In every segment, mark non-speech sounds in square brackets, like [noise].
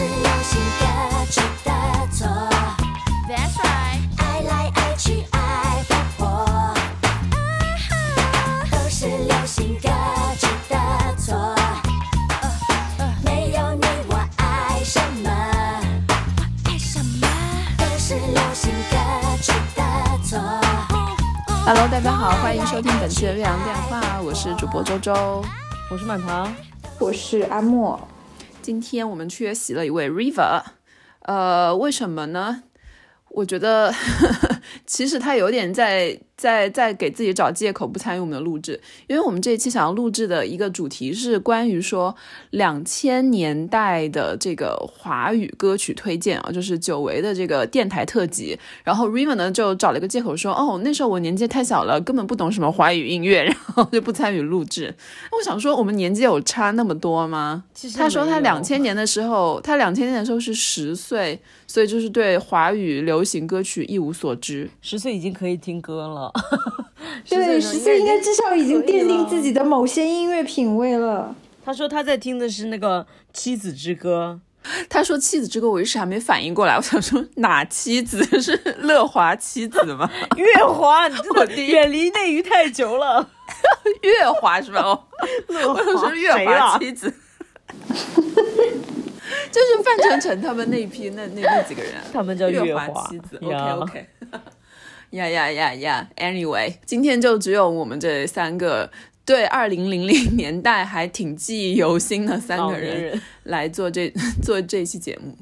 是流行歌曲的错。That's right，爱来爱去爱不破，都是流行歌曲的错。没有你我爱什么？爱什么？都是流行歌曲的错。Hello，大家好，欢迎收听本期的岳阳电话，我是主播周周。我是满堂，我是阿莫，今天我们缺席了一位 River，呃，为什么呢？我觉得其实他有点在在在给自己找借口不参与我们的录制，因为我们这一期想要录制的一个主题是关于说两千年代的这个华语歌曲推荐啊，就是久违的这个电台特辑。然后 River 呢就找了一个借口说，哦，那时候我年纪太小了，根本不懂什么华语音乐，然后就不参与录制。我想说，我们年纪有差那么多吗？其实他说他两千年的时候，他两千年的时候是十岁，所以就是对华语流行歌曲一无所知。十岁已经可以听歌了，[laughs] 对，十岁应该至少已经奠定自己。的某些音乐品味了。他说他在听的是那个《妻子之歌他说妻子之歌，我一时还没反应过来，我想说哪妻子是乐华妻子吗？[laughs]》，月华，你真的我第一远离内娱太久了。[laughs] 月华是吧？哦，乐我想说月华？妻子，就是范丞丞他们那一批那那那几个人，[laughs] 他们叫月华妻子。呀 OK OK。呀呀呀呀！Anyway，今天就只有我们这三个对二零零零年代还挺记忆犹新的三个人来做这 [laughs] 做这期节目。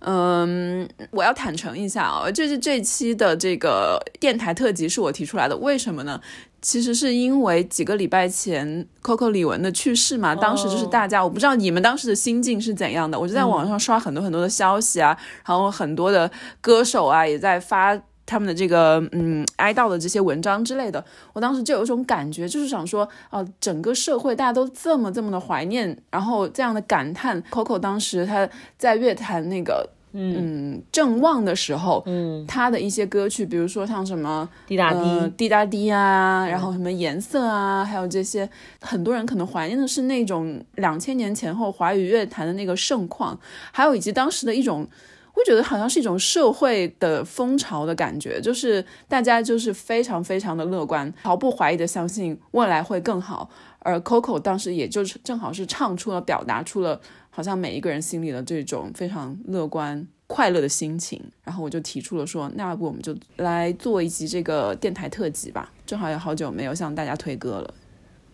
嗯，我要坦诚一下啊、这是这期的这个电台特辑是我提出来的，为什么呢？其实是因为几个礼拜前 Coco 李玟的去世嘛，当时就是大家，我不知道你们当时的心境是怎样的，我就在网上刷很多很多的消息啊，然后很多的歌手啊也在发他们的这个嗯哀悼的这些文章之类的，我当时就有一种感觉，就是想说，啊、整个社会大家都这么这么的怀念，然后这样的感叹。Coco 当时他在乐坛那个嗯正旺的时候，嗯，他的一些歌曲，比如说像什么滴答滴，呃滴答滴啊，然后什么颜色啊，还有这些，很多人可能怀念的是那种两千年前后华语乐坛的那个盛况，还有以及当时的一种。我觉得好像是一种社会的风潮的感觉，就是大家就是非常非常的乐观，毫不怀疑的相信未来会更好。而 Coco 当时也就是正好是唱出了、表达出了好像每一个人心里的这种非常乐观、快乐的心情。然后我就提出了说，那要不我们就来做一集这个电台特辑吧，正好也好久没有向大家推歌了。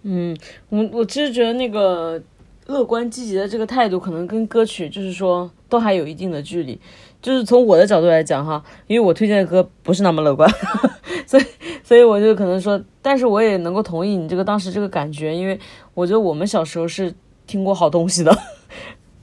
嗯，我我其实觉得那个乐观积极的这个态度，可能跟歌曲就是说都还有一定的距离。就是从我的角度来讲哈，因为我推荐的歌不是那么乐观，[laughs] 所以所以我就可能说，但是我也能够同意你这个当时这个感觉，因为我觉得我们小时候是听过好东西的。[laughs]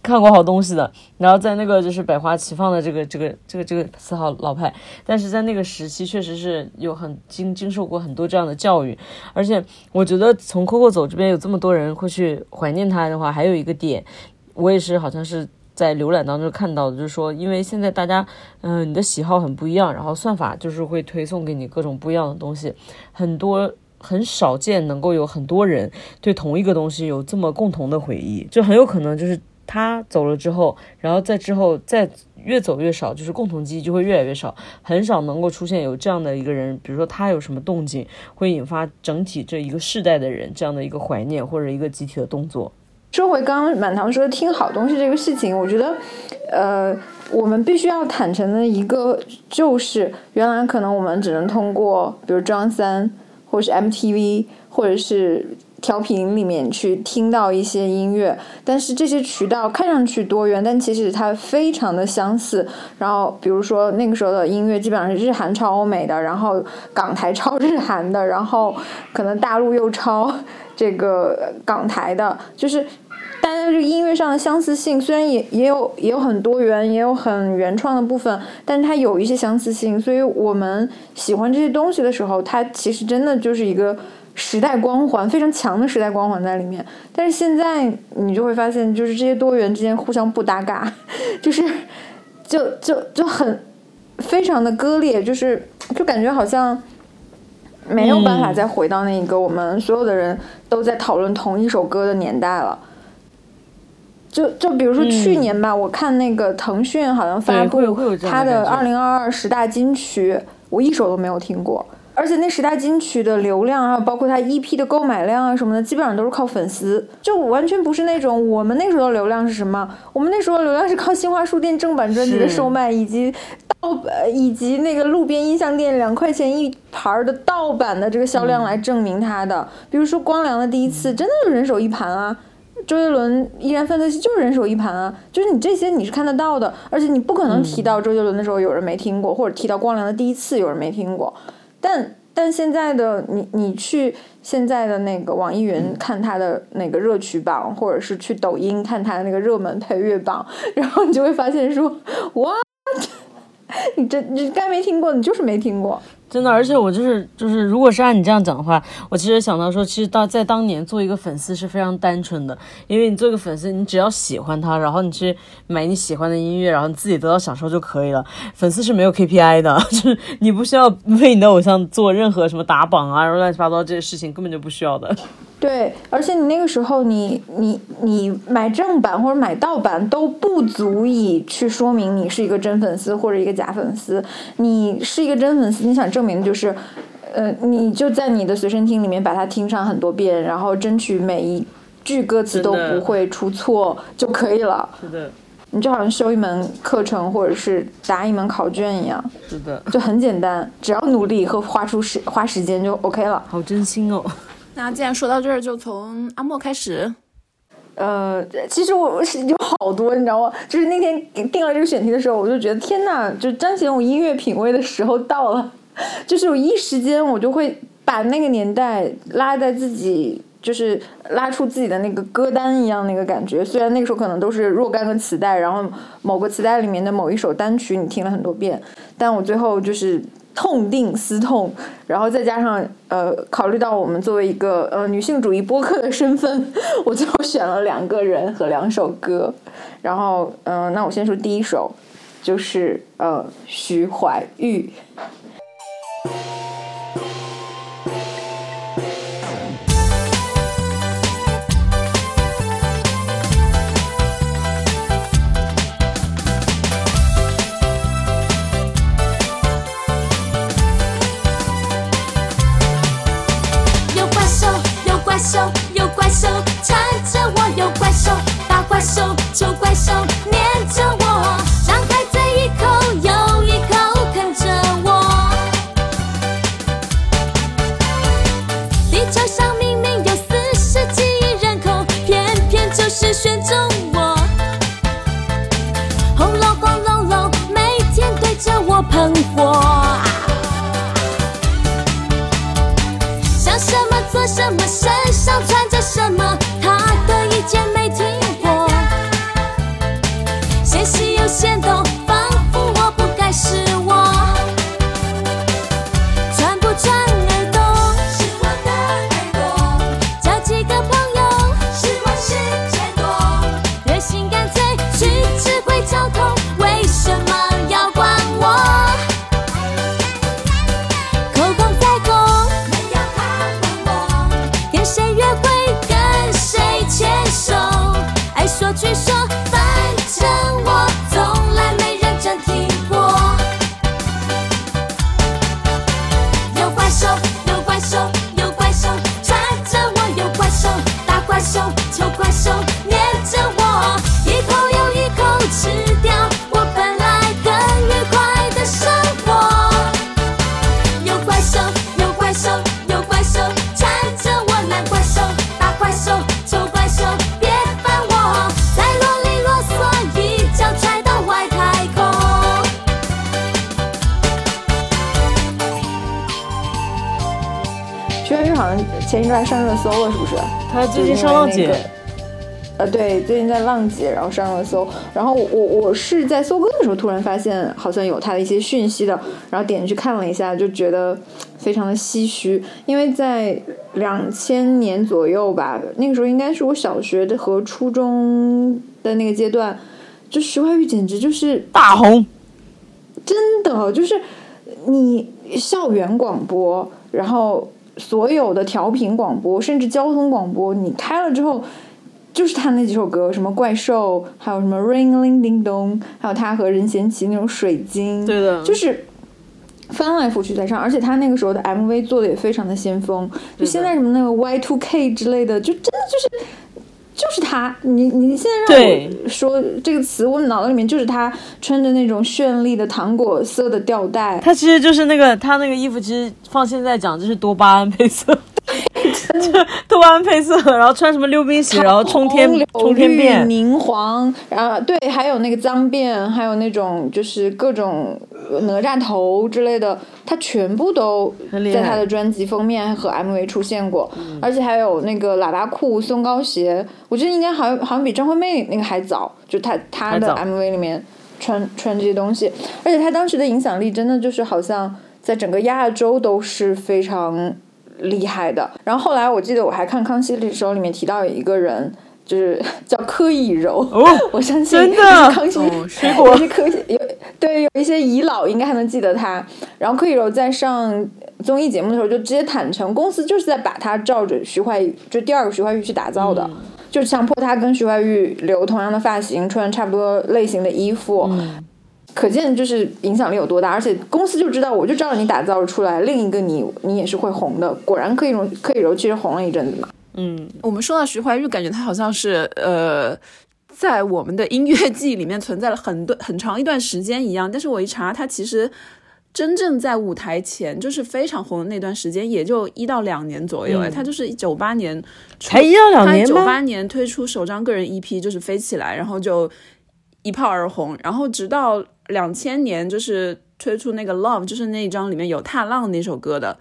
看过好东西的，然后在那个就是百花齐放的这个这个这个这个四号老派，但是在那个时期确实是有很经经受过很多这样的教育，而且我觉得从 Coco 走这边有这么多人会去怀念他的话，还有一个点，我也是好像是在浏览当中看到的，就是说，因为现在大家，嗯、你的喜好很不一样，然后算法就是会推送给你各种不一样的东西，很多。很少见能够有很多人对同一个东西有这么共同的回忆，就很有可能就是他走了之后，然后在之后再越走越少，就是共同记忆就会越来越少，很少能够出现有这样的一个人，比如说他有什么动静，会引发整体这一个世代的人这样的一个怀念或者一个集体的动作。说回刚刚满堂说听好东西这个事情，我觉得，呃，我们必须要坦诚的一个就是，原来可能我们只能通过比如张三，或是 MTV，或者是调频里面去听到一些音乐，但是这些渠道看上去多元，但其实它非常的相似。然后比如说那个时候的音乐基本上是日韩抄欧美的，然后港台抄日韩的，然后可能大陆又抄这个港台的，就是。大家这个音乐上的相似性，虽然也也有也有很多元，也有很原创的部分，但是它有一些相似性，所以我们喜欢这些东西的时候，它其实真的就是一个时代光环非常强的时代光环在里面。但是现在你就会发现，就是这些多元之间互相不搭嘎，[laughs] 就是就就就很非常的割裂，就是就感觉好像。没有办法再回到那一个我们所有的人都在讨论同一首歌的年代了。就就比如说去年吧，我看那个腾讯好像发布会有这样它的二零二二十大金曲，我一首都没有听过。而且那十大金曲的流量啊，包括它 EP 的购买量啊什么的，基本上都是靠粉丝，就完全不是那种我们那时候的流量是什么？我们那时候的流量是靠新华书店正版专辑的售卖，以及盗版以及那个路边音像店两块钱一盘儿的盗版的这个销量来证明它的。比如说光良的第一次，真的就是人手一盘啊。周杰伦《依然范特西》就是人手一盘啊，就是你这些你是看得到的，而且你不可能提到周杰伦的时候有人没听过，或者提到光良的第一次有人没听过，但但现在的你你去现在的那个网易云看他的那个热曲榜，或者是去抖音看他的那个热门配乐榜，[laughs] 然后你就会发现说，哇，你这你该没听过，你就是没听过。真的，而且我就是就是，如果是按你这样讲的话，我其实想到说，其实到在当年做一个粉丝是非常单纯的，因为你做一个粉丝，你只要喜欢他，然后你去买你喜欢的音乐，然后你自己得到享受就可以了。粉丝是没有 KPI 的，就是你不需要为你的偶像做任何什么打榜啊，然后乱七八糟这些事情根本就不需要的。对，而且你那个时候你，你你买正版或者买盗版都不足以去说明你是一个真粉丝或者一个假粉丝。你是一个真粉丝，你想证明的就是，呃，你就在你的随身听里面把它听上很多遍，然后争取每一句歌词都不会出错就可以了。是的，你就好像修一门课程或者是答一门考卷一样，是的，就很简单，只要努力和花出时花时间就 OK 了。好真心哦。那既然说到这儿，就从阿莫开始。呃，其实我有好多，你知道吗？就是那天定了这个选题的时候，我就觉得天呐，就彰显我音乐品味的时候到了。[laughs] 就是我一时间我就会把那个年代拉在自己，就是拉出自己的那个歌单一样那个感觉。虽然那个时候可能都是若干个磁带，然后某个磁带里面的某一首单曲你听了很多遍，但我最后就是痛定思痛，然后再加上呃，考虑到我们作为一个呃女性主义播客的身份，[laughs] 我最后选了两个人和两首歌。然后嗯、那我先说第一首，就是呃徐怀钰。兽，丑怪兽黏着我，一口又一口吃。前一段上热搜了，是不是？他最近上浪姐，呃，对，最近在浪姐，然后上热搜，然后我我是在搜歌的时候突然发现好像有他的一些讯息的，然后点进去看了一下，就觉得非常的唏嘘，因为在两千年左右吧，那个时候应该是我小学的和初中的那个阶段，就徐怀钰简直就是大红，真的就是你校园广播，然后所有的调频广播，甚至交通广播，你开了之后，就是他那几首歌，什么怪兽，还有什么 Ring Ling Ding Dong，还有他和任贤齐那种水晶，对的，就是翻来覆去在唱，而且他那个时候的 MV 做的也非常的先锋，就现在什么那个 Y Two K 之类的，就真的就是。就是他，你你现在让我说这个词，我脑子里面就是他穿着那种绚丽的糖果色的吊带，他其实就是那个他那个衣服，其实放现在讲就是多巴胺配色，[laughs] 就多巴胺配色，然后穿什么溜冰鞋，[laughs] 然后冲天冲天明黄，然后对，还有那个脏辫，还有那种就是各种呃哪吒头之类的，他全部都在他的专辑封面和 MV 出现过，而且还有那个喇叭裤、松糕鞋，我觉得应该好像好像比张惠妹那个还早，就他他的 MV 里面穿穿这些东西，而且他当时的影响力真的就是好像在整个亚洲都是非常厉害的。然后后来我记得我还看《康熙》的时候，里面提到有一个人。就是 [laughs] 叫柯以柔，哦 [laughs] 我相信真的康熙哦 [laughs] 水果有些科有对有一些遗老应该还能记得他。然后柯以柔在上综艺节目的时候就直接坦诚，公司就是在把他照着徐怀钰，就第二个徐怀钰去打造的，就是强迫他跟徐怀钰留同样的发型，穿差不多类型的衣服。可见就是影响力有多大，而且公司就知道，我就知道你打造出来，另一个你你也是会红的。果然可以容可以柔其实红了一阵子嘛。嗯，我们说到徐怀钰，感觉他好像是呃，在我们的音乐记忆里面存在了很多很长一段时间一样。但是我一查，他其实真正在舞台前就是非常红的那段时间，也就一到两年左右。哎、他就是九八年出，才一到两年九八年推出首张个人 EP 就是《飞起来》，然后就一炮而红，然后直到两千年就是推出那个《Love》，就是那一张里面有踏浪那首歌的。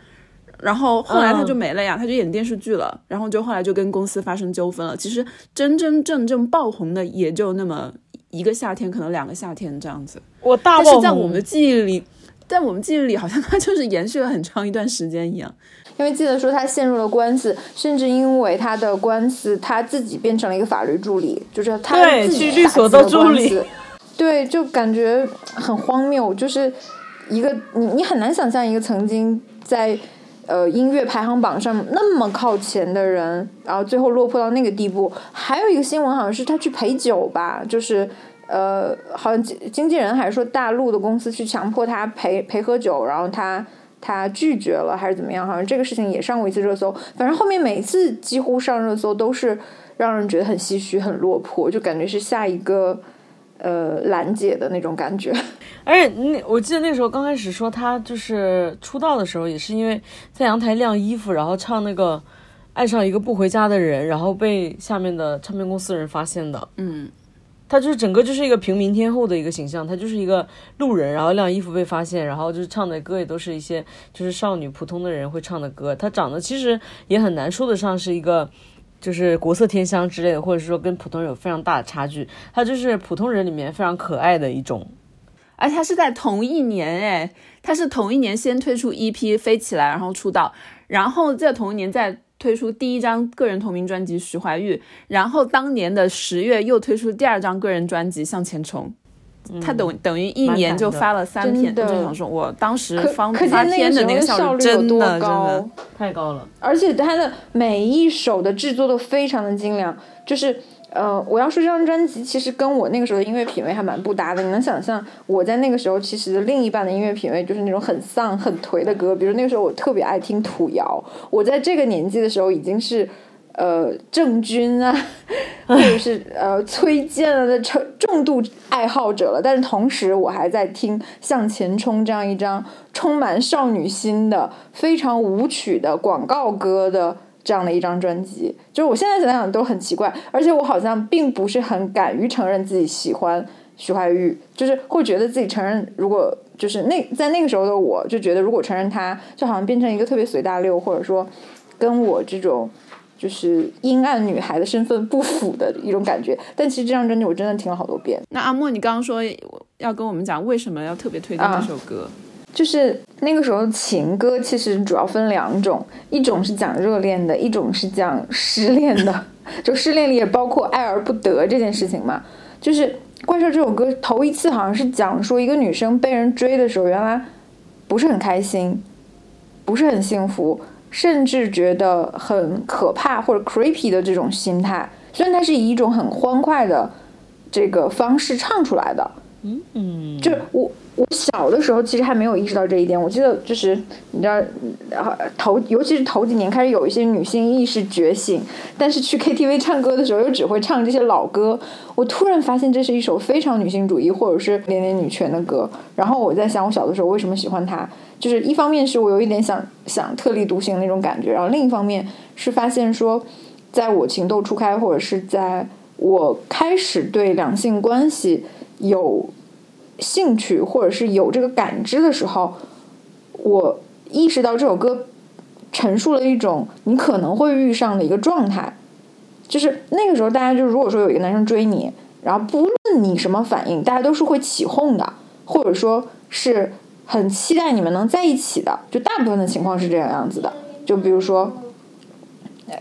然后后来他就没了呀，他就演电视剧了，然后就后来就跟公司发生纠纷了。其实真真正正爆红的也就那么一个夏天，可能两个夏天这样子。我大但是在我们的记忆里，在我们记忆里，好像他就是延续了很长一段时间一样。因为记得说他陷入了官司，甚至因为他的官司，他自己变成了一个法律助理，就是他自己去律所打击了当助理。对，就感觉很荒谬，就是一个你你很难想象一个曾经在呃音乐排行榜上那么靠前的人，然后最后落魄到那个地步。还有一个新闻好像是他去陪酒吧，就是。呃，好像经经纪人还是说大陆的公司去强迫他陪陪喝酒，然后他他拒绝了还是怎么样？好像这个事情也上过一次热搜。反正后面每次几乎上热搜都是让人觉得很唏嘘、很落魄，就感觉是下一个呃兰姐的那种感觉。而且那我记得那时候刚开始说他就是出道的时候，也是因为在阳台晾衣服，然后唱那个爱上一个不回家的人，然后被下面的唱片公司人发现的。嗯，他就是整个就是一个平民天后的一个形象，他就是一个路人，然后晾衣服被发现，然后就是唱的歌也都是一些就是少女普通的人会唱的歌。他长得其实也很难说得上是一个就是国色天香之类的，或者是说跟普通人有非常大的差距。他就是普通人里面非常可爱的一种。而且他是在同一年，哎，他是同一年先推出 EP《飞起来》，然后出道，然后在同一年再推出第一张个人同名专辑《徐怀钰》，然后当年的十月又推出第二张个人专辑《向前冲》。他等等于一年就发了三篇，就想说，我当时方发片的那个效率率有多真的。真高。的，太高了，而且他的每一首的制作都非常的精良，就是呃，我要说这张专辑其实跟我那个时候的音乐品味还蛮不搭的。你能想象我在那个时候其实另一半的音乐品味就是那种很丧、很颓的歌，比如那个时候我特别爱听土谣，我在这个年纪的时候已经是。呃，郑钧啊，或者是呃崔健啊的重重度爱好者了，但是同时我还在听《向前冲》这样一张充满少女心的、非常舞曲的广告歌的这样的一张专辑。就是我现在想想都很奇怪，而且我好像并不是很敢于承认自己喜欢徐怀钰，就是会觉得自己承认，如果就是那在那个时候的我就觉得，如果承认他，就好像变成一个特别随大溜，或者说跟我这种。就是阴暗女孩的身份不符的一种感觉，但其实这张专辑我真的听了好多遍。那阿莫，你刚刚说要跟我们讲为什么要特别推荐这首歌？就是那个时候情歌其实主要分两种，一种是讲热恋的，一种是讲失恋的。[laughs] 就失恋里也包括爱而不得这件事情嘛。就是《怪兽》这首歌头一次好像是讲说一个女生被人追的时候，原来不是很开心，不是很幸福。甚至觉得很可怕或者 creepy 的这种心态，虽然它是以一种很欢快的这个方式唱出来的，嗯，就是我我小的时候其实还没有意识到这一点。我记得就是你知道，呃头尤其是头几年开始有一些女性意识觉醒，但是去 KTV 唱歌的时候又只会唱这些老歌。我突然发现这是一首非常女性主义或者是点点女权的歌。然后我在想，我小的时候为什么喜欢它？就是一方面是我有一点想想特立独行那种感觉，然后另一方面是发现说，在我情窦初开或者是在我开始对两性关系有兴趣或者是有这个感知的时候，我意识到这首歌陈述了一种你可能会遇上的一个状态，就是那个时候大家就如果说有一个男生追你，然后不论你什么反应，大家都是会起哄的，或者说是很期待你们能在一起的，就大部分的情况是这个样子的。就比如说，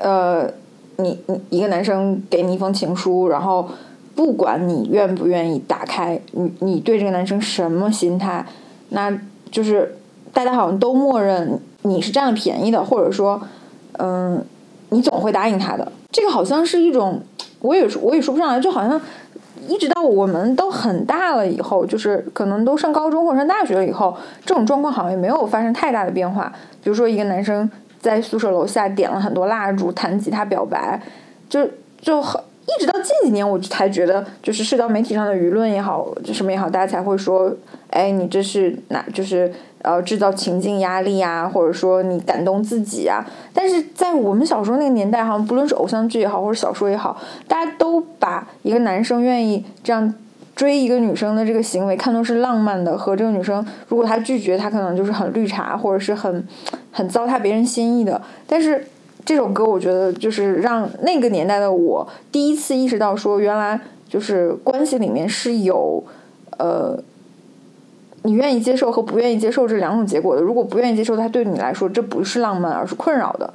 呃，你你一个男生给你一封情书，然后不管你愿不愿意打开，你你对这个男生什么心态，那就是大家好像都默认你是占了便宜的，或者说，嗯，你总会答应他的。这个好像是一种，我也我也说不上来，就好像一直到我们都很大了以后，就是可能都上高中或者上大学了以后，这种状况好像也没有发生太大的变化。比如说一个男生在宿舍楼下点了很多蜡烛，弹吉他表白，就就很一直到近几年，我才觉得，就是社交媒体上的舆论也好，就什么也好，大家才会说，哎，你这是哪就是呃制造情境压力啊，或者说你感动自己啊。但是在我们小时候那个年代，好像不论是偶像剧也好，或者小说也好，大家都把一个男生愿意这样追一个女生的这个行为看作是浪漫的，和这个女生如果她拒绝，她可能就是很绿茶，或者是很很糟蹋别人心意的。但是这首歌，我觉得就是让那个年代的我第一次意识到，说原来就是关系里面是有呃。你愿意接受和不愿意接受这两种结果的。如果不愿意接受，它对你来说这不是浪漫，而是困扰的。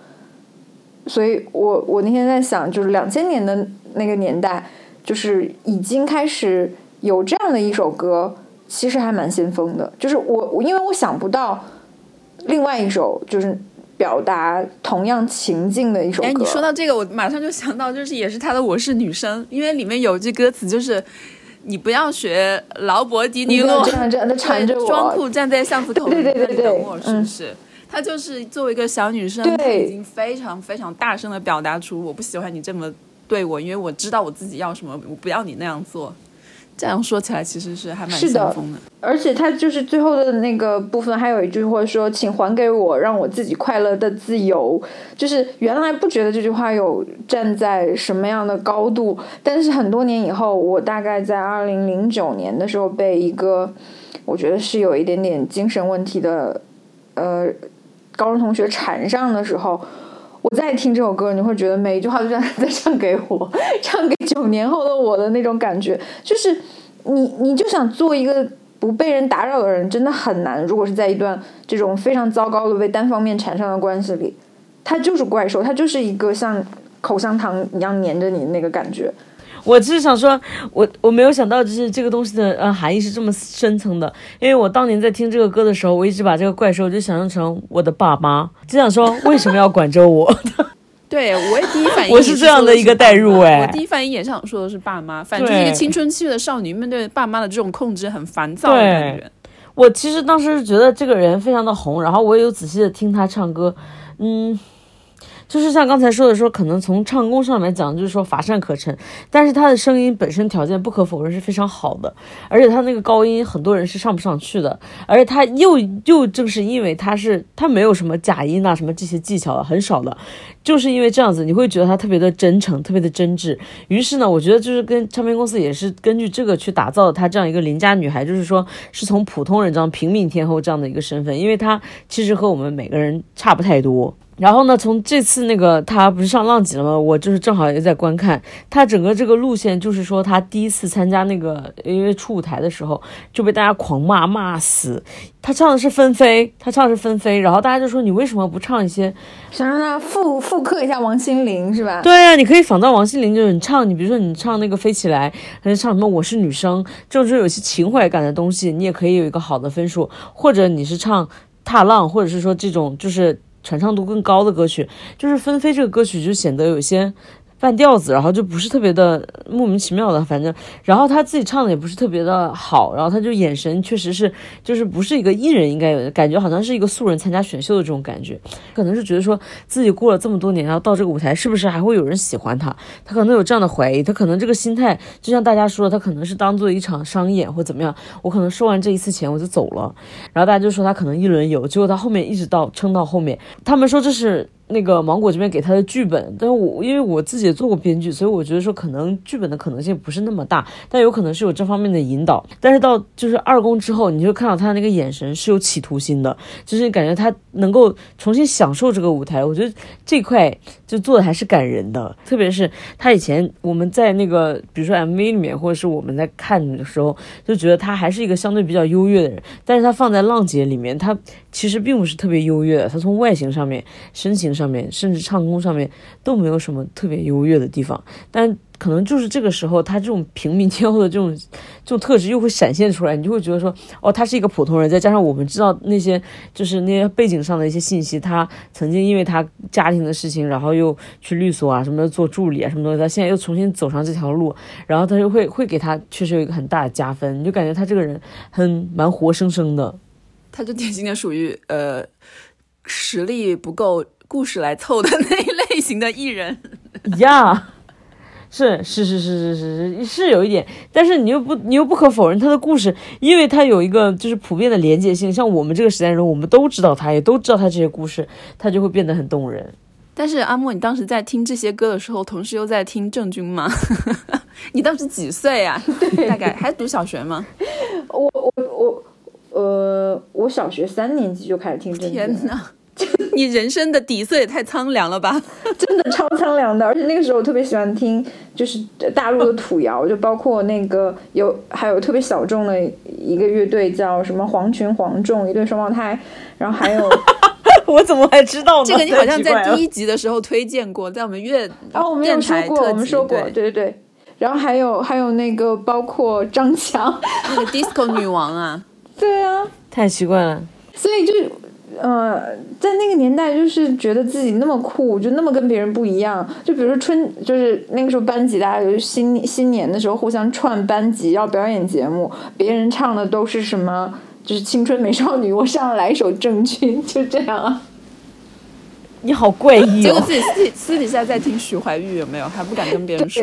所以我我那天在想，就是两千年的那个年代，就是已经开始有这样的一首歌，其实还蛮先锋的。就是我因为我想不到另外一首就是表达同样情境的一首歌。哎，你说到这个，我马上就想到，就是也是他的《我是女生》，因为里面有句歌词就是。你不要学劳勃迪尼洛你不要这样这样的 [laughs] 缠着我装酷站在巷子口对对对对等我，是嗯不是？她就是作为一个小女生，已经非常非常大声的表达出我不喜欢你这么对我，因为我知道我自己要什么，我不要你那样做。这样说起来，其实是还蛮是的的。而且他就是最后的那个部分，还有一句话说：“请还给我让我自己快乐的自由。”就是原来不觉得这句话有站在什么样的高度，但是很多年以后，我大概在二零零九年的时候被一个我觉得是有一点点精神问题的呃高中同学缠上的时候。我再听这首歌，你会觉得每一句话都像在唱给我，唱给九年后的我的那种感觉，就是你你就想做一个不被人打扰的人，真的很难。如果是在一段这种非常糟糕的被单方面缠上的关系里，他就是怪兽，他就是一个像口香糖一样粘着你的那个感觉。我只是想说，我我没有想到，就是这个东西的呃含义是这么深层的。因为我当年在听这个歌的时候，我一直把这个怪兽就想象成我的爸妈，就想说为什么要管着我？[laughs] 对，我也第一反应我是这样的一个代入哎我第一反应也是想说的是爸妈，反正就是一个青春期的少女面对爸妈的这种控制很烦躁的感觉。我其实当时觉得这个人非常的红，然后我也有仔细的听他唱歌，嗯。就是像刚才说的说，可能从唱功上来讲，就是说乏善可陈，但是他的声音本身条件不可否认是非常好的，而且他那个高音很多人是上不上去的，而且他又又正是因为他是他没有什么假音啊什么这些技巧很少的，就是因为这样子，你会觉得他特别的真诚，特别的真挚。于是呢，我觉得就是跟唱片公司也是根据这个去打造的她这样一个邻家女孩，就是说是从普通人这样平民天后这样的一个身份，因为她其实和我们每个人差不太多。然后呢，从这次那个他不是上浪姐了吗？我就是正好也在观看他整个这个路线，就是说他第一次参加那个，因为初舞台的时候就被大家狂骂骂死。他唱的是纷飞，他唱的是纷飞，然后大家就说你为什么不唱一些想让他复复刻一下王心凌是吧？对呀、你可以仿照王心凌，就是你唱，你比如说你唱那个飞起来，还是唱什么我是女生，这种就有些情怀感的东西，你也可以有一个好的分数。或者你是唱踏浪，或者是说这种就是传唱度更高的歌曲，就是纷飞这个歌曲就显得有些半调子，然后就不是特别的莫名其妙的，反正，然后他自己唱的也不是特别的好，然后他就眼神确实是就是不是一个艺人应该有的感觉，好像是一个素人参加选秀的这种感觉，可能是觉得说自己过了这么多年，然后到这个舞台是不是还会有人喜欢他，他可能有这样的怀疑，他可能这个心态就像大家说的，他可能是当做一场商演或怎么样，我可能收完这一次钱我就走了，然后大家就说他可能一轮游，结果他后面一直到撑到后面，他们说这是。那个芒果这边给他的剧本，但是我因为我自己也做过编剧，所以我觉得说可能剧本的可能性不是那么大，但有可能是有这方面的引导。但是到就是二公之后，你就看到他那个眼神是有企图心的，就是感觉他能够重新享受这个舞台。我觉得这块就做的还是感人的，特别是他以前我们在那个比如说 MV 里面，或者是我们在看的时候，就觉得他还是一个相对比较优越的人，但是他放在浪姐里面，他其实并不是特别优越的，他从外形上面、身形。上面甚至唱功上面都没有什么特别优越的地方，但可能就是这个时候，他这种平民天后的这种这种特质又会闪现出来，你就会觉得说，哦，他是一个普通人，再加上我们知道那些就是那些背景上的一些信息，他曾经因为他家庭的事情，然后又去律所啊什么的做助理啊什么东西，他现在又重新走上这条路，然后他就会会给他确实有一个很大的加分，你就感觉他这个人很蛮活生生的，他就典型的属于呃实力不够。故事来凑的那一类型的艺人，呀，是是是是是是是是有一点，但是你又不你又不可否认他的故事，因为他有一个就是普遍的连接性，像我们这个时代人，我们都知道他，也都知道他这些故事，他就会变得很动人。但是阿莫，你当时在听这些歌的时候，同时又在听郑钧吗？[laughs] 你当时几岁啊？大概还读小学吗？我我我呃，我小学三年级就开始听郑钧。天哪！[laughs] 你人生的底色也太苍凉了吧！[laughs] 真的超苍凉的，而且那个时候我特别喜欢听，就是大陆的土谣，[laughs] 就包括那个有还有特别小众的一个乐队叫什么黄群黄众，一对双胞胎，然后还有我怎么还知道呢？这个你好像在第一集的时候推荐过，在我们乐哦我们有说过，我们说过，对对对，然后还有还有那个包括张强，那个 disco 女王啊，对啊，太奇怪了，所以就。呃，在那个年代，就是觉得自己那么酷，就那么跟别人不一样。就比如说春，就是那个时候班级，大家有新新年的时候互相串班级要表演节目，别人唱的都是什么，就是青春美少女，我上来一首郑钧，就这样啊。你好怪异哦！[laughs] 结果自己私私底下在听徐怀钰，有没有？还不敢跟别人说。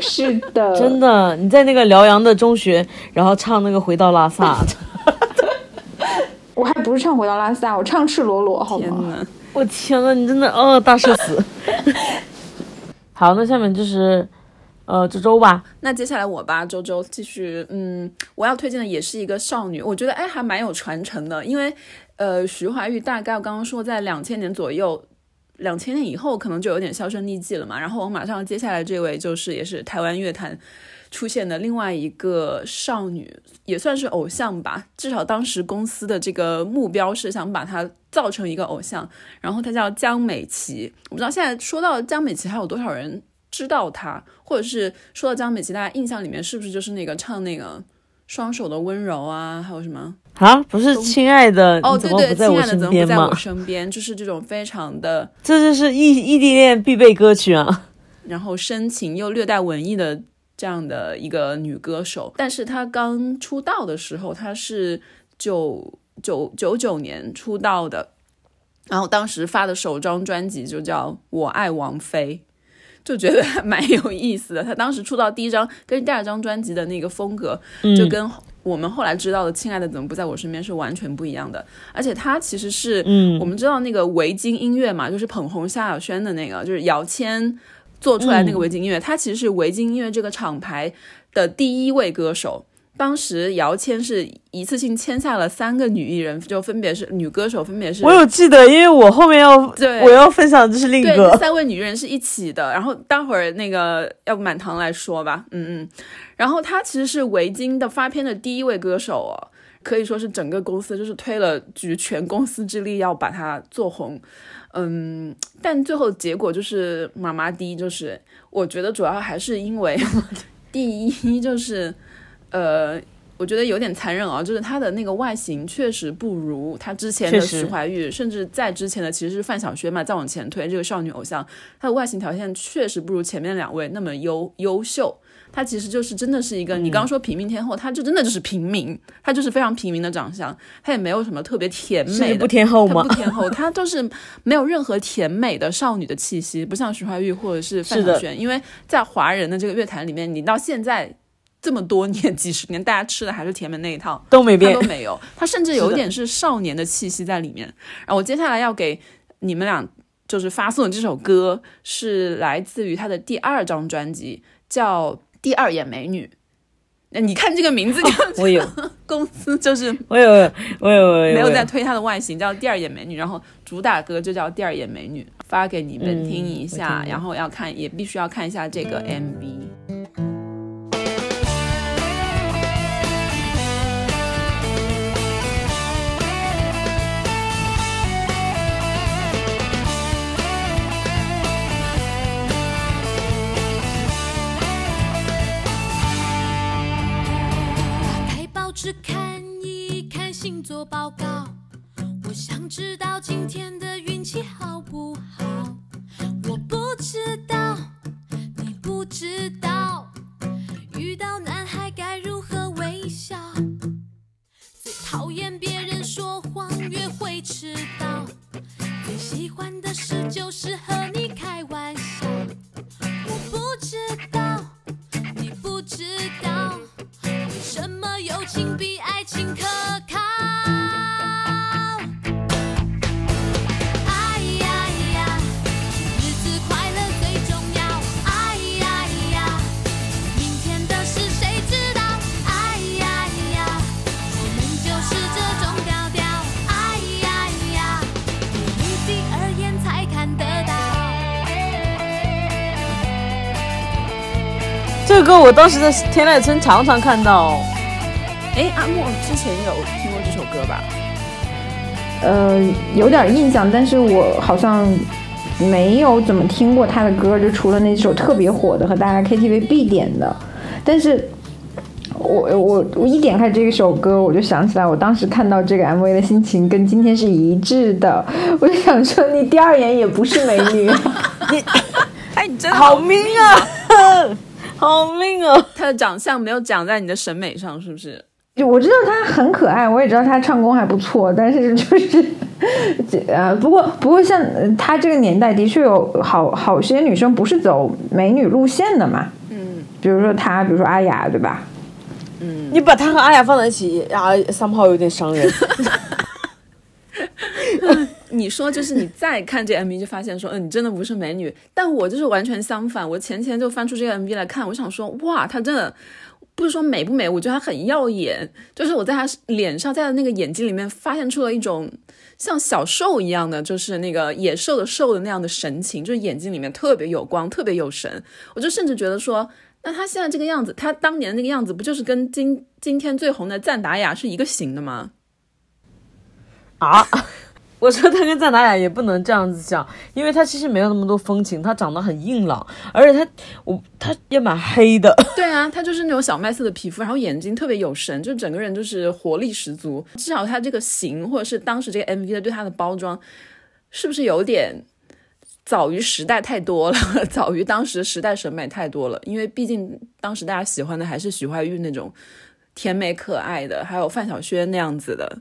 是的，[laughs] 真的，你在那个辽阳的中学，然后唱那个回到拉萨。[laughs] 我还不是唱回到拉萨，我唱赤裸裸，好吗？我天呐，你真的哦，大社死。[laughs] 好，那下面就是呃周周吧。那接下来我吧，周周继续。嗯，我要推荐的也是一个少女，我觉得哎还蛮有传承的，因为呃徐怀钰大概我刚刚说在两千年左右，两千年以后可能就有点销声匿迹了嘛。然后我马上接下来这位就是也是台湾乐坛。出现的另外一个少女也算是偶像吧，至少当时公司的这个目标是想把她造成一个偶像。然后她叫江美琪，我不知道现在说到江美琪还有多少人知道她，或者是说到江美琪，大家印象里面是不是就是那个唱那个双手的温柔啊，还有什么啊？不是亲爱的哦，对对，亲爱的怎么不在我身边？就是这种非常的，这就是异异地恋必备歌曲啊。然后深情又略带文艺的。这样的一个女歌手，但是她刚出道的时候，她是九九九九年出道的，然后当时发的首张专辑就叫《我爱王菲》，就觉得还蛮有意思的。她当时出道第一张跟第二张专辑的那个风格，就跟我们后来知道的《亲爱的怎么不在我身边》是完全不一样的。而且她其实是，嗯，我们知道那个维京音乐嘛，就是捧红萧亚轩的那个，就是姚谦。做出来那个维京音乐，他其实是维京音乐这个厂牌的第一位歌手。当时姚谦是一次性签下了三个女艺人，就分别是女歌手，分别是。我有记得，因为我后面要对我要分享的就是另一个。三位女艺人是一起的，然后待会儿那个要不满堂来说吧，嗯嗯。然后他其实是维京的发片的第一位歌手哦，可以说是整个公司就是推了举全公司之力要把它做红。嗯，但最后结果就是妈妈第一，就是我觉得主要还是因为 [laughs] 第一就是，呃，我觉得有点残忍啊，就是她的那个外形确实不如她之前的徐怀钰，甚至在之前的其实是范晓萱嘛。再往前推，这个少女偶像，她的外形条件确实不如前面两位那么优优秀。她其实就是真的是一个，你刚刚说平民天后，她就真的就是平民，她就是非常平民的长相，她也没有什么特别甜美的不天后吗她不？天后，她就是没有任何甜美的少女的气息，不像徐怀钰或者是范晓萱，因为在华人的这个乐坛里面，你到现在这么多年、[laughs] 几十年，大家吃的还是甜美那一套，都没变都。没有，她甚至有一点是少年的气息在里面。然后我接下来要给你们俩就是发送的这首歌，是来自于他的第二张专辑，叫《第二眼美女》。那你看这个名字就，我有，[laughs] 公司就是我有，我有，我有。没有在推她的外形，叫《第二眼美女》，然后主打歌就叫《第二眼美女》，发给你们嗯听一下，然后要看，也必须要看一下这个 MV。是看一看星座报告，我想知道今天的运气好不好。我不知道，你不知道，遇到男孩该如何微笑。最讨厌别人说谎，约会迟到。最喜欢的事就是和你开玩笑。我不知道，什么友情比爱情可靠？这个歌我当时在天籁村常常看到。哎，阿莫之前有听过这首歌吧？呃，有点印象，但是我好像没有怎么听过他的歌，就除了那首特别火的和大家 KTV 必点的。但是我我我一点开这首歌，我就想起来，我当时看到这个 MV 的心情跟今天是一致的。我就想说，你第二眼也不是美女，[laughs] 你 [laughs] 哎，你真的好命啊，好命哦！他的长相没有长在你的审美上，是不是？就我知道他很可爱，我也知道他唱功还不错，但是就是，这 [laughs] 呃，不过不过像呃她这个年代的确有好好些女生不是走美女路线的嘛，嗯，比如说他，比如说阿雅，对吧？嗯你把他和阿雅放在一起啊，somehow 有点伤人。[laughs] 你说就是你再看这 MV 就发现说，嗯，你真的不是美女。但我就是完全相反，我前天就翻出这个 MV 来看，我想说，哇，她真的不是说美不美，我觉得她很耀眼。就是我在她脸上，在她那个眼睛里面发现出了一种像小兽一样的，就是那个野兽的兽的那样的神情，就是眼睛里面特别有光，特别有神。我就甚至觉得说。那她现在这个样子，她当年那个样子，不就是跟今今天最红的赞达雅是一个型的吗？啊！我说他跟赞达雅也不能这样子讲，因为他其实没有那么多风情，他长得很硬朗，而且他我他也蛮黑的。对啊，他就是那种小麦色的皮肤，然后眼睛特别有神，就整个人就是活力十足。至少他这个型，或者是当时这个 MV 的对他的包装，是不是有点早于时代太多了？[laughs] 早于当时时代审美太多了？因为毕竟当时大家喜欢的还是徐怀钰那种甜美可爱的，还有范晓萱那样子的。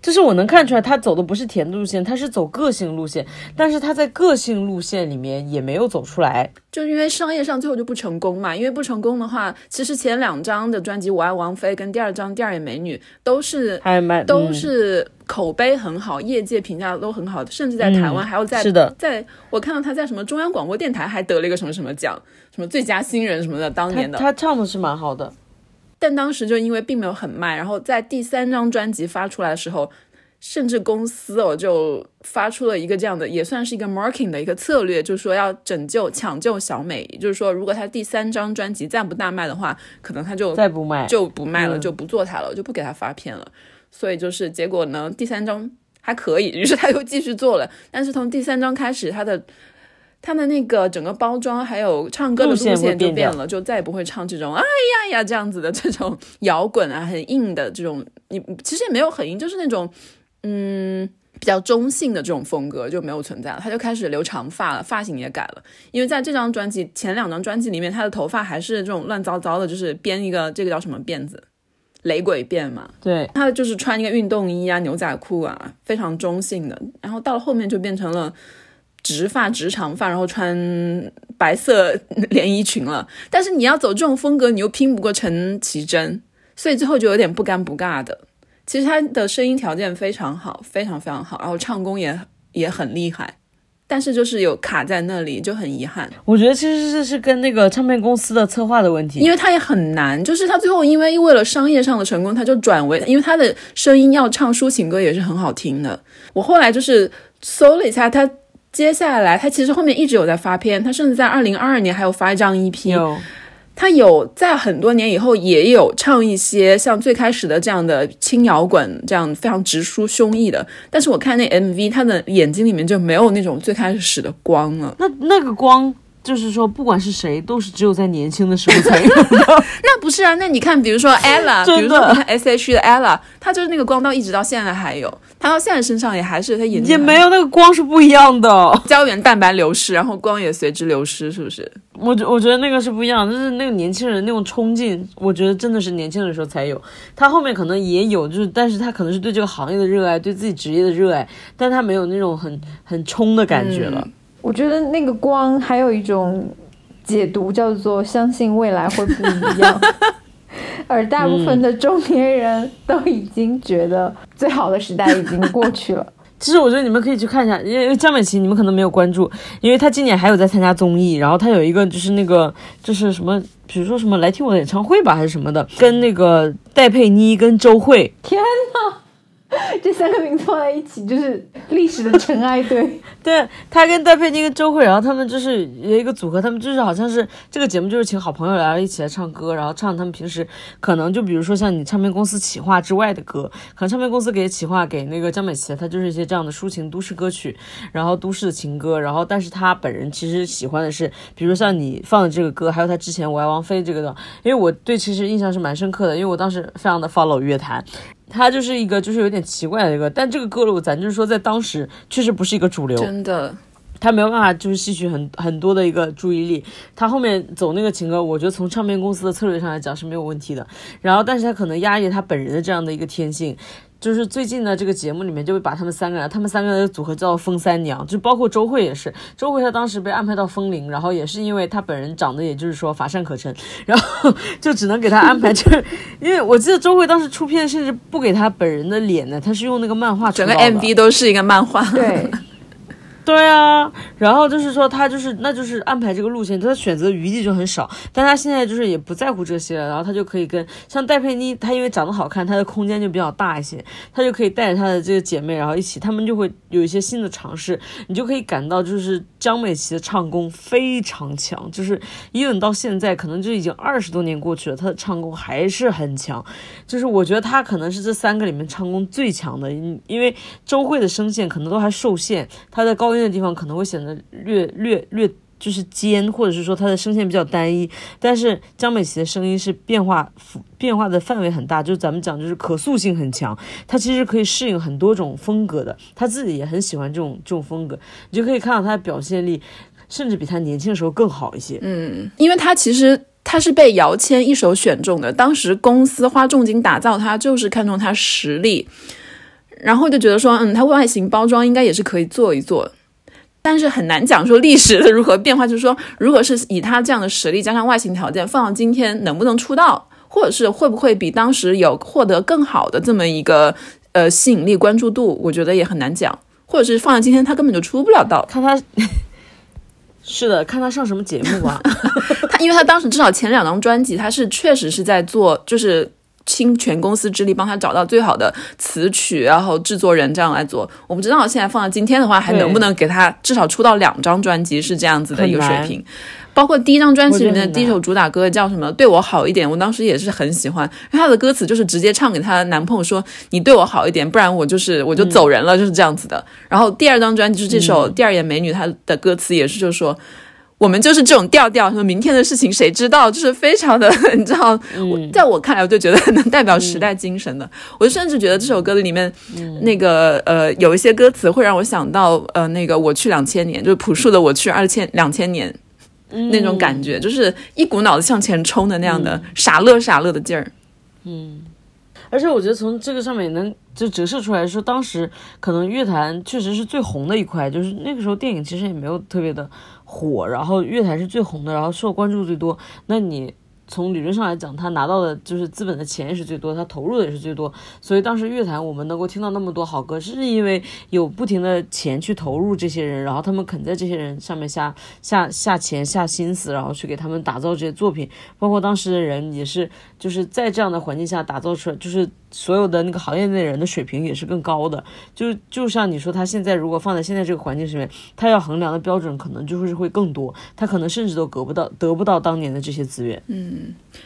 就是我能看出来，他走的不是甜路线，他是走个性路线，但是他在个性路线里面也没有走出来。就是因为商业上最后就不成功嘛，因为不成功的话，其实前两张的专辑《我爱王菲》跟第二张《第二眼美女》都是还蛮都嗯是口碑很好，业界评价都很好，甚至在台湾嗯还有在、是的在我看到他在什么中央广播电台还得了一个什么什么奖，什么最佳新人什么的，当年的。他唱的是蛮好的。但当时就因为并没有很卖，然后在第三张专辑发出来的时候，甚至公司哦就发出了一个这样的，也算是一个 marketing 的一个策略，就是说要拯救抢救小美，也就是说如果他第三张专辑再不大卖的话，可能他就再不卖就不卖了，嗯就不做它了，就不给他发片了。所以就是结果呢，第三张还可以，于是他又继续做了。但是从第三张开始，他的他的那个整个包装还有唱歌的路路线就变了，就再也不会唱这种哎呀呀这样子的这种摇滚啊，[laughs] 很硬的这种，你其实也没有很硬，就是那种嗯比较中性的这种风格就没有存在了。他就开始留长发了，发型也改了，因为在这张专辑前两张专辑里面，他的头发还是这种乱糟糟的，就是编一个这个叫什么辫子，雷鬼辫嘛。对，他就是穿一个运动衣啊、牛仔裤啊，非常中性的。然后到了后面就变成了直发、直长发，然后穿白色 [laughs] 连衣裙了。但是你要走这种风格，你又拼不过陈绮贞，所以最后就有点不尴不尬的。其实她的声音条件非常好，非常非常好，然后唱功也也很厉害，但是就是有卡在那里，就很遗憾。我觉得其实这是跟那个唱片公司的策划的问题，因为她也很难，就是她最后因为为了商业上的成功，她就转为，因为她的声音要唱抒情歌也是很好听的。我后来就是搜了一下，他接下来他其实后面一直有在发片，他甚至在二零二二年还有发一张 EP，有他有在很多年以后也有唱一些像最开始的这样的轻摇滚，这样非常直抒胸臆的。但是我看那 MV，他的眼睛里面就没有那种最开始的光了。那那个光。就是说，不管是谁，都是只有在年轻的时候才有的。[laughs] 那不是啊，那你看，比如说 Ella，[laughs] 比如说你看 S H 的 ella，她就是那个光到一直到现在还有，她到现在身上也还是她眼睛也没有那个光是不一样的。胶原蛋白流失，然后光也随之流失，是不是？我觉我觉得那个是不一样，就是那个年轻人那种冲劲，我觉得真的是年轻的时候才有。他后面可能也有，就是但是他可能是对这个行业的热爱，对自己职业的热爱，但他没有那种很很冲的感觉了。我觉得那个光还有一种解读叫做相信未来会不一样，[laughs] 而大部分的中年人都已经觉得最好的时代已经过去了。其实我觉得你们可以去看一下，因为江美琪你们可能没有关注，因为她今年还有在参加综艺，然后她有一个就是那个就是什么，比如说什么来听我的演唱会吧还是什么的，跟那个戴佩妮跟周慧，天哪！[laughs] 这三个名字放在一起，就是历史的尘埃堆。对 [laughs] 他跟戴佩妮跟周慧，然后他们就是有一个组合，他们就是好像是这个节目就是请好朋友来一起来唱歌，然后唱他们平时可能就比如说像你唱片公司企划之外的歌，可能唱片公司给企划给那个江美琪，他就是一些这样的抒情都市歌曲，然后都市的情歌，然后但是他本人其实喜欢的是，比如像你放的这个歌，还有他之前我爱王菲这个的，因为我对其实印象是蛮深刻的，因为我当时非常的 follow 乐坛。他就是一个就是有点奇怪的一个，但这个歌路咱就是说在当时确实不是一个主流，真的，他没有办法就是吸取很很多的一个注意力。他后面走那个情歌，我觉得从唱片公司的策略上来讲是没有问题的。然后，但是他可能压抑他本人的这样的一个天性。就是最近的，这个节目里面就会把他们三个人，他们三个人的组合叫做风三娘，就包括周慧也是。周慧她当时被安排到风铃，然后也是因为她本人长得也就是说乏善可陈，然后 [laughs] 就只能给她安排这，[laughs] 因为我记得周慧当时出片甚至不给她本人的脸呢，她是用那个漫画整个 MV 都是一个漫画。对，[laughs] 对啊，然后就是说他就是那就是安排这个路线，他选择余地就很少，但他现在就是也不在乎这些了，然后他就可以跟像戴佩妮，她因为长得好看，她的空间就比较大一些，她就可以带着她的这个姐妹，然后一起，她们就会有一些新的尝试，你就可以感到就是江美琪的唱功非常强，就是一吻到现在可能就已经二十多年过去了，她的唱功还是很强，就是我觉得她可能是这三个里面唱功最强的，因为周慧的声线可能都还受限，她在高音的地方可能会显得略略略就是尖，或者是说她的声线比较单一。但是江美琪的声音是变化变化的范围很大，就是咱们讲就是可塑性很强，她其实可以适应很多种风格的，她自己也很喜欢这种这种风格，你就可以看到她的表现力，甚至比她年轻的时候更好一些。嗯，因为他其实他是被姚谦一手选中的，当时公司花重金打造他，就是看中他实力，然后就觉得说，嗯，他外形包装应该也是可以做一做。但是很难讲说历史的如何变化，就是说，如果是以他这样的实力加上外形条件放到今天，能不能出道，或者是会不会比当时有获得更好的这么一个呃吸引力、关注度，我觉得也很难讲。或者是放到今天，他根本就出不了道。[laughs] 看他，[laughs] 是的，看他上什么节目吧。他因为他当时至少前两张专辑，他是确实是在做，就是倾全公司之力帮他找到最好的词曲，然后制作人这样来做。我不知道现在放到今天的话，还能不能给他至少出到两张专辑是这样子的一个水平。包括第一张专辑里面的第一首主打歌叫什么“对我好一点”，我当时也是很喜欢，因为她的歌词就是直接唱给她的男朋友说：“你对我好一点，不然我就是我就走人了”，就是这样子的。然后第二张专辑就是这首《第二眼美女》，她的歌词也是就是说。我们就是这种调调，说明天的事情谁知道，就是非常的，[laughs] 你知道，我在我看来，我就觉得 [laughs] 能代表时代精神的。我甚至觉得这首歌里面，那个呃，有一些歌词会让我想到呃，那个我去两千年，就是朴树的我去二千两千年，那种感觉，就是一股脑的向前冲的那样的傻乐傻乐的劲儿。嗯。而且我觉得从这个上面也能就折射出来说，当时可能乐坛确实是最红的一块，就是那个时候电影其实也没有特别的火，然后乐坛是最红的，然后受关注最多。那你从理论上来讲，他拿到的就是资本的钱也是最多，他投入的也是最多。所以当时乐坛我们能够听到那么多好歌，是因为有不停的钱去投入这些人，然后他们肯在这些人上面下下下钱下心思，然后去给他们打造这些作品。包括当时的人也是，就是在这样的环境下打造出来，就是所有的那个行业内人的水平也是更高的。就就像你说，他现在如果放在现在这个环境上面，他要衡量的标准可能就是会更多，他可能甚至都得不到得不到当年的这些资源。嗯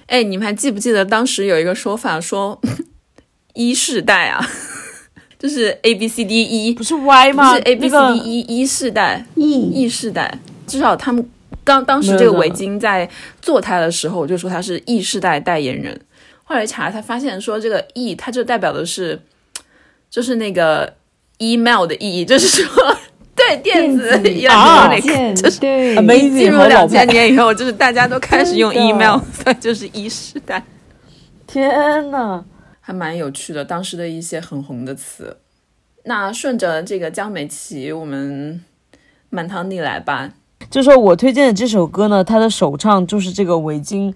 哎，你们还记不记得当时有一个说法说 [laughs] 一世代啊，[laughs] 就是 A B C D E，不是 Y 吗？不是 A B C D E，一世代。E E 世代，至少他们刚当时这个围巾在做它的时候，我就说它是 E 世代代言人。后来查才发现说这个 E 它就代表的是，就是那个 email 的意义，就是说对电子电子啊 electronic，就是对 Amazing 进入两千派年以后，就是大家都开始用 email，[laughs] 所以就是 E 时代，天呐！还蛮有趣的。当时的一些很红的词。那顺着这个江美琪，我们满堂你来吧。就说我推荐的这首歌呢，它的首唱就是这个围巾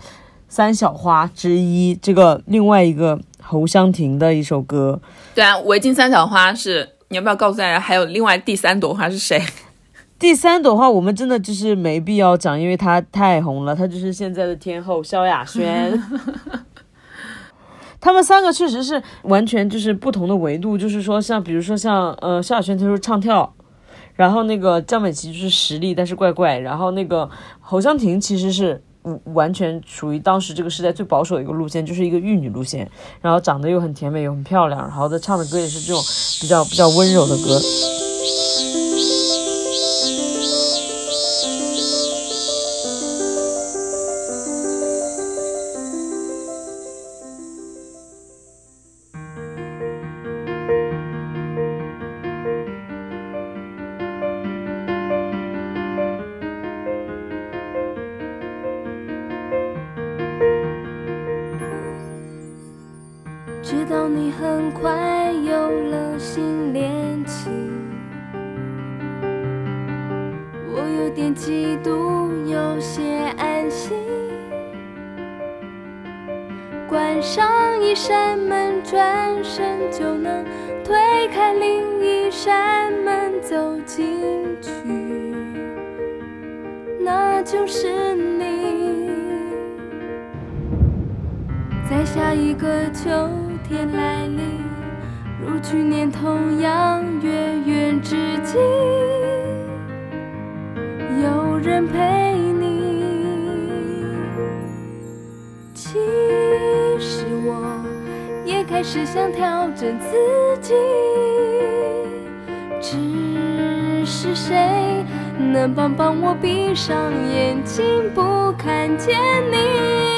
三小花之一，这个另外一个侯湘婷的一首歌。对啊，围巾三小花是你要不要告诉大家，还有另外第三朵花是谁？第三朵花我们真的就是没必要讲，因为她太红了，她就是现在的天后萧亚轩。[laughs] 他们三个确实是完全就是不同的维度，就是说像比如说像呃萧亚轩她说唱跳，然后那个江美琪就是实力，但是怪怪，然后那个侯湘婷其实是。完全属于当时这个时代最保守的一个路线，就是一个玉女路线，然后长得又很甜美又很漂亮，然后她唱的歌也是这种比较比较温柔的歌。快有了新恋情，我有点嫉妒，有些安心。关上一扇门，转身就能推开另一扇门，走进去，那就是你。在下一个秋天来临，去年同样月圆之际，有人陪你。其实我也开始想调整自己，只是谁能帮帮我闭上眼睛不看见你？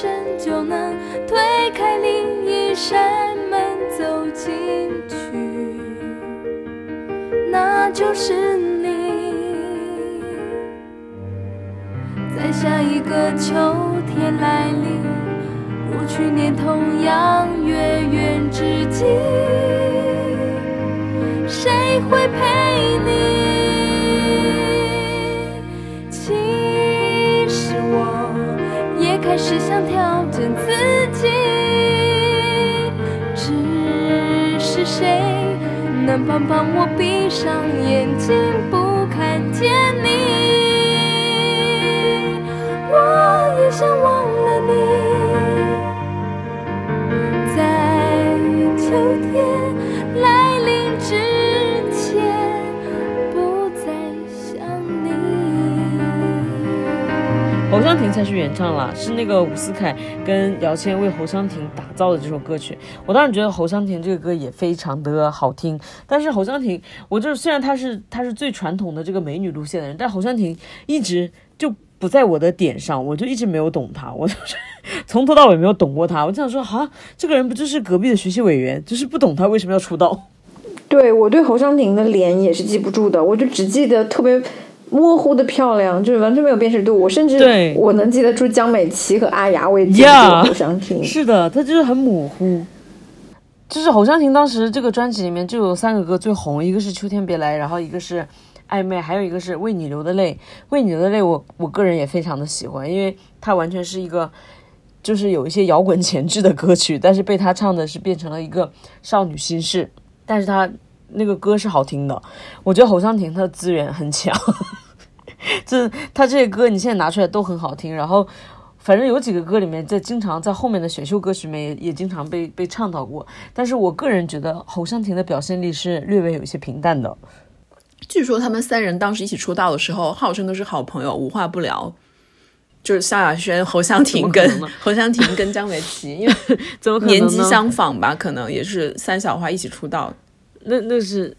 深是原唱啦，是那个伍思凯跟姚谦为侯湘婷打造的这首歌曲。我当然觉得侯湘婷这个歌也非常的好听，但是侯湘婷，我就是虽然她是她是最传统的这个美女路线的人，但侯湘婷一直就不在我的点上，我就一直没有懂她，我就是从头到尾没有懂过她。我就想说，哈，这个人不就是隔壁的学习委员，就是不懂她为什么要出道。对我对侯湘婷的脸也是记不住的，我就只记得特别模糊的漂亮，就是完全没有辨识度。我甚至我能记得住江美琪和阿雅，我也记不住侯湘婷。是的，她就是很模糊。就是侯湘婷当时这个专辑里面就有三个歌最红，一个是《秋天别来》，然后一个是《暧昧》，还有一个是《为你流的泪》。《为你流的泪我》我个人也非常的喜欢，因为它完全是一个就是有一些摇滚前置的歌曲，但是被她唱的是变成了一个少女心事，但是她那个歌是好听的。我觉得侯湘婷她的资源很强，[laughs] 这她这些歌你现在拿出来都很好听，然后。反正有几个歌里面，在经常在后面的选秀歌曲里面也也经常被被倡导过，但是我个人觉得侯湘婷的表现力是略微有一些平淡的。据说他们三人当时一起出道的时候，号称都是好朋友，无话不聊。就是萧亚轩、侯湘婷跟 [laughs] 侯湘婷跟江美琪，因为 [laughs] 年纪相仿吧，可能也是三小花一起出道。那那是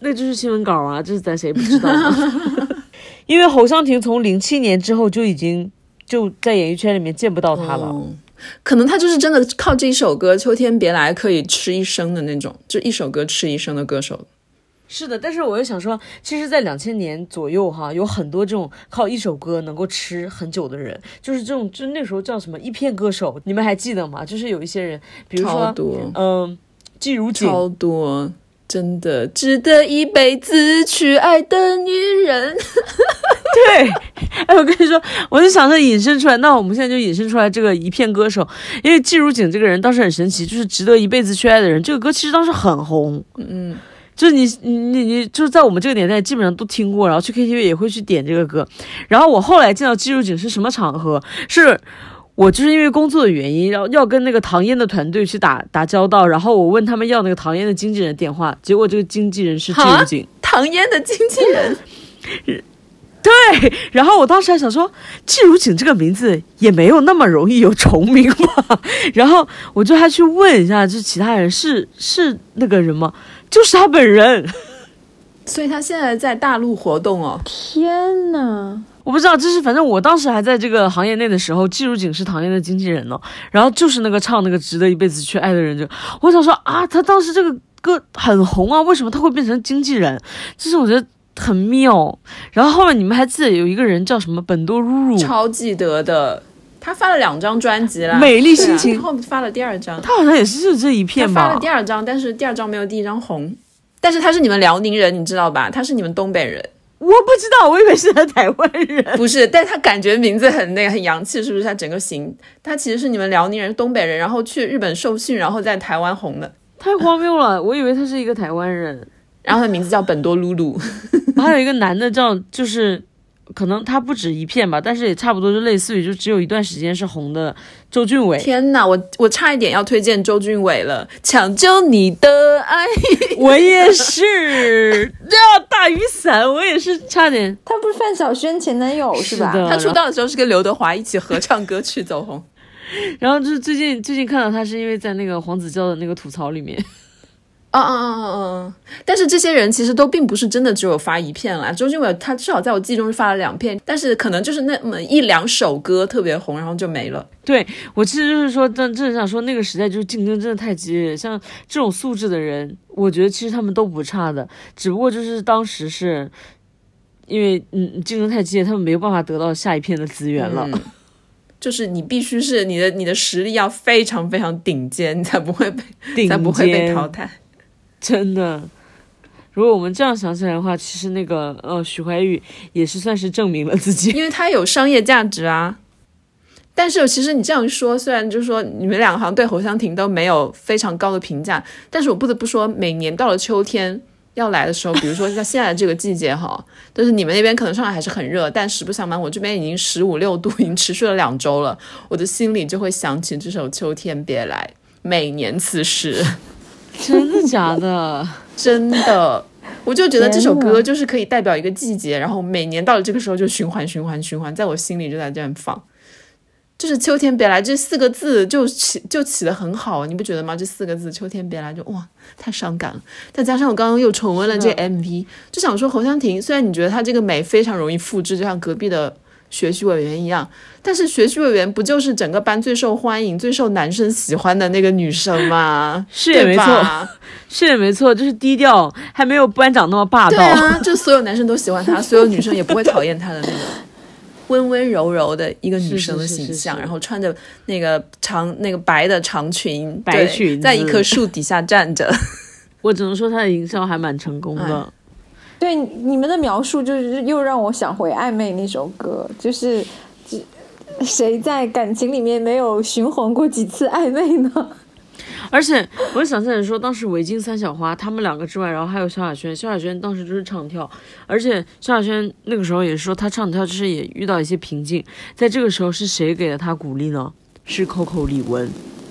那就是新闻稿啊，这是咱谁不知道呢？[laughs] 因为侯湘婷从零七年之后就已经就在演艺圈里面见不到她了。嗯可能他就是真的靠这一首歌《秋天别来》可以吃一生的那种，就一首歌吃一生的歌手。是的，但是我又想说，其实，在两千年左右哈，有很多这种靠一首歌能够吃很久的人，就是这种，就那时候叫什么一片歌手，你们还记得吗？就是有一些人，比如说，嗯，季如锦，超多，真的值得一辈子去爱的女人。[laughs] 对，哎，我跟你说，我就想着引申出来，那我们现在就引申出来这个一片歌手，因为季如锦这个人当时很神奇，就是值得一辈子去爱的人，这个歌其实当时很红，嗯，就是你你你你就是在我们这个年代基本上都听过，然后去 KTV 也会去点这个歌。然后我后来见到季如锦是什么场合？是我就是因为工作的原因，然后要跟那个唐嫣的团队去打打交道，然后我问他们要那个唐嫣的经纪人电话，结果这个经纪人是季如锦。[laughs] 唐嫣的经纪人，[laughs] 对，然后我当时还想说，季如锦这个名字也没有那么容易有重名吧。[laughs] 然后我就还去问一下，就其他人是是那个人吗？就是他本人。所以他现在在大陆活动哦。天呐，我不知道，就是反正我当时还在这个行业内的时候，季如锦是唐嫣的经纪人呢。然后就是那个唱那个《值得一辈子去爱的人》，就我想说啊，他当时这个歌很红啊，为什么他会变成经纪人？就是我觉得很妙。然后后面你们还记得有一个人叫什么本多露露，超记得的。他发了两张专辑啦，美丽心情他后面发了第二张，他好像也是就这一片吧发了第。二张，但是第二张没有第一张红。但是他是你们辽宁人，你知道吧？他是你们东北人，我不知道，我以为是他台湾人。不是？但他感觉名字很那个很洋气，是不是？他整个型，他其实是你们辽宁人、东北人，然后去日本受训，然后在台湾红的。太荒谬了，我以为他是一个台湾人。然后他名字叫本多露露，[laughs] 还有一个男的叫，就是可能他不止一片吧，但是也差不多，就类似于就只有一段时间是红的周俊伟。天哪，我我差一点要推荐周俊伟了，《抢救你的爱》。[laughs] 我也是，[laughs] 呀，大雨伞，我也是差点。他不是范晓萱前男友是吧？是他出道的时候是跟刘德华一起合唱歌曲走红。[laughs] 然后就是最近最近看到他是因为在那个黄子佼的那个吐槽里面，啊啊啊啊啊！但是这些人其实都并不是真的只有发一片啦。周俊伟他至少在我记忆中是发了两片，但是可能就是那么一两首歌特别红，然后就没了。对我其实就是说，真真的想说，那个时代就是竞争真的太激烈，像这种素质的人，我觉得其实他们都不差的，只不过就是当时是因为嗯竞争太激烈，他们没有办法得到下一片的资源了。嗯就是你必须是你的你的实力要非常非常顶尖，你才不会被顶才不会被尖淘汰。真的。如果我们这样想起来的话，其实那个呃许怀玉也是算是证明了自己。因为他有商业价值啊。但是其实你这样一说，虽然就是说你们两个好像对侯湘婷都没有非常高的评价，但是我不得不说，每年到了秋天要来的时候，比如说像现在这个季节哈，就是你们那边可能上海还是很热，但实不相瞒，我这边已经十五六度，已经持续了两周了，我的心里就会想起这首《秋天别来》，每年此时，[laughs] 真的假的？真的。我就觉得这首歌就是可以代表一个季节，然后每年到了这个时候就循环循环循环，在我心里就在这样放。就是“秋天别来”这四个字就起就起的很好，你不觉得吗？这四个字“秋天别来”就哇太伤感了。再加上我刚刚又重温了这个 MV，就想说侯湘婷，虽然你觉得她这个美非常容易复制，就像隔壁的学习委员一样，但是学习委员不就是整个班最受欢迎、最受男生喜欢的那个女生吗？[laughs] 是也没错 [laughs] 是也没错，就是低调，还没有班长那么霸道。对啊，就所有男生都喜欢她，所有女生也不会讨厌她的那个温温柔柔的一个女生的形象，是然后穿着那个长那个白的长裙，白裙在一棵树底下站着。[laughs] 我只能说她的营销还蛮成功的。哎对你们的描述，就是又让我想回《暧昧》那首歌，就是只谁在感情里面没有循环过几次暧昧呢？[laughs] 而且我想起来说，当时维京三小花他们两个之外，然后还有萧亚轩，萧亚轩当时就是唱跳，而且萧亚轩那个时候也是说他唱跳就是也遇到一些瓶颈，在这个时候是谁给了他鼓励呢？是 Coco 李玟。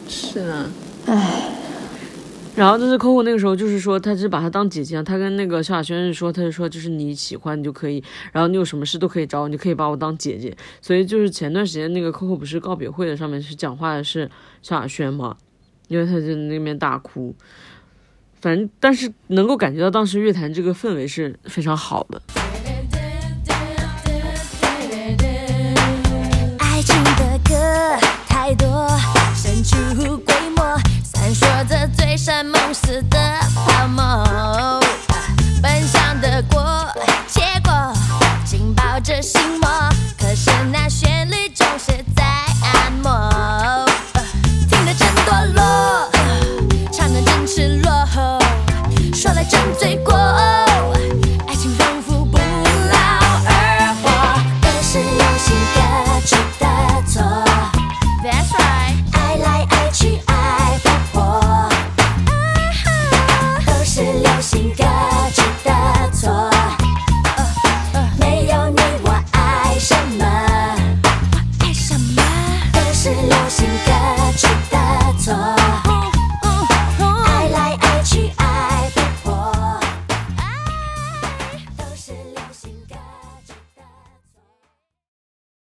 是啊，然后就是 Coco 那个时候就是说，他是把她当姐姐啊，他跟那个萧亚轩是说，他就说就是你喜欢你就可以，然后你有什么事都可以找我，你可以把我当姐姐。所以就是前段时间那个 Coco 不是告别会的上面是讲话的是萧亚轩嘛，因为他就那边大哭。反正，但是能够感觉到当时乐坛这个氛围是非常好的。爱情的歌太多，删除，生梦死的泡沫。奔向的过，结果紧抱着心魔，可是那旋律总是在按摩。听得真堕落，唱得真赤裸，说来真罪过。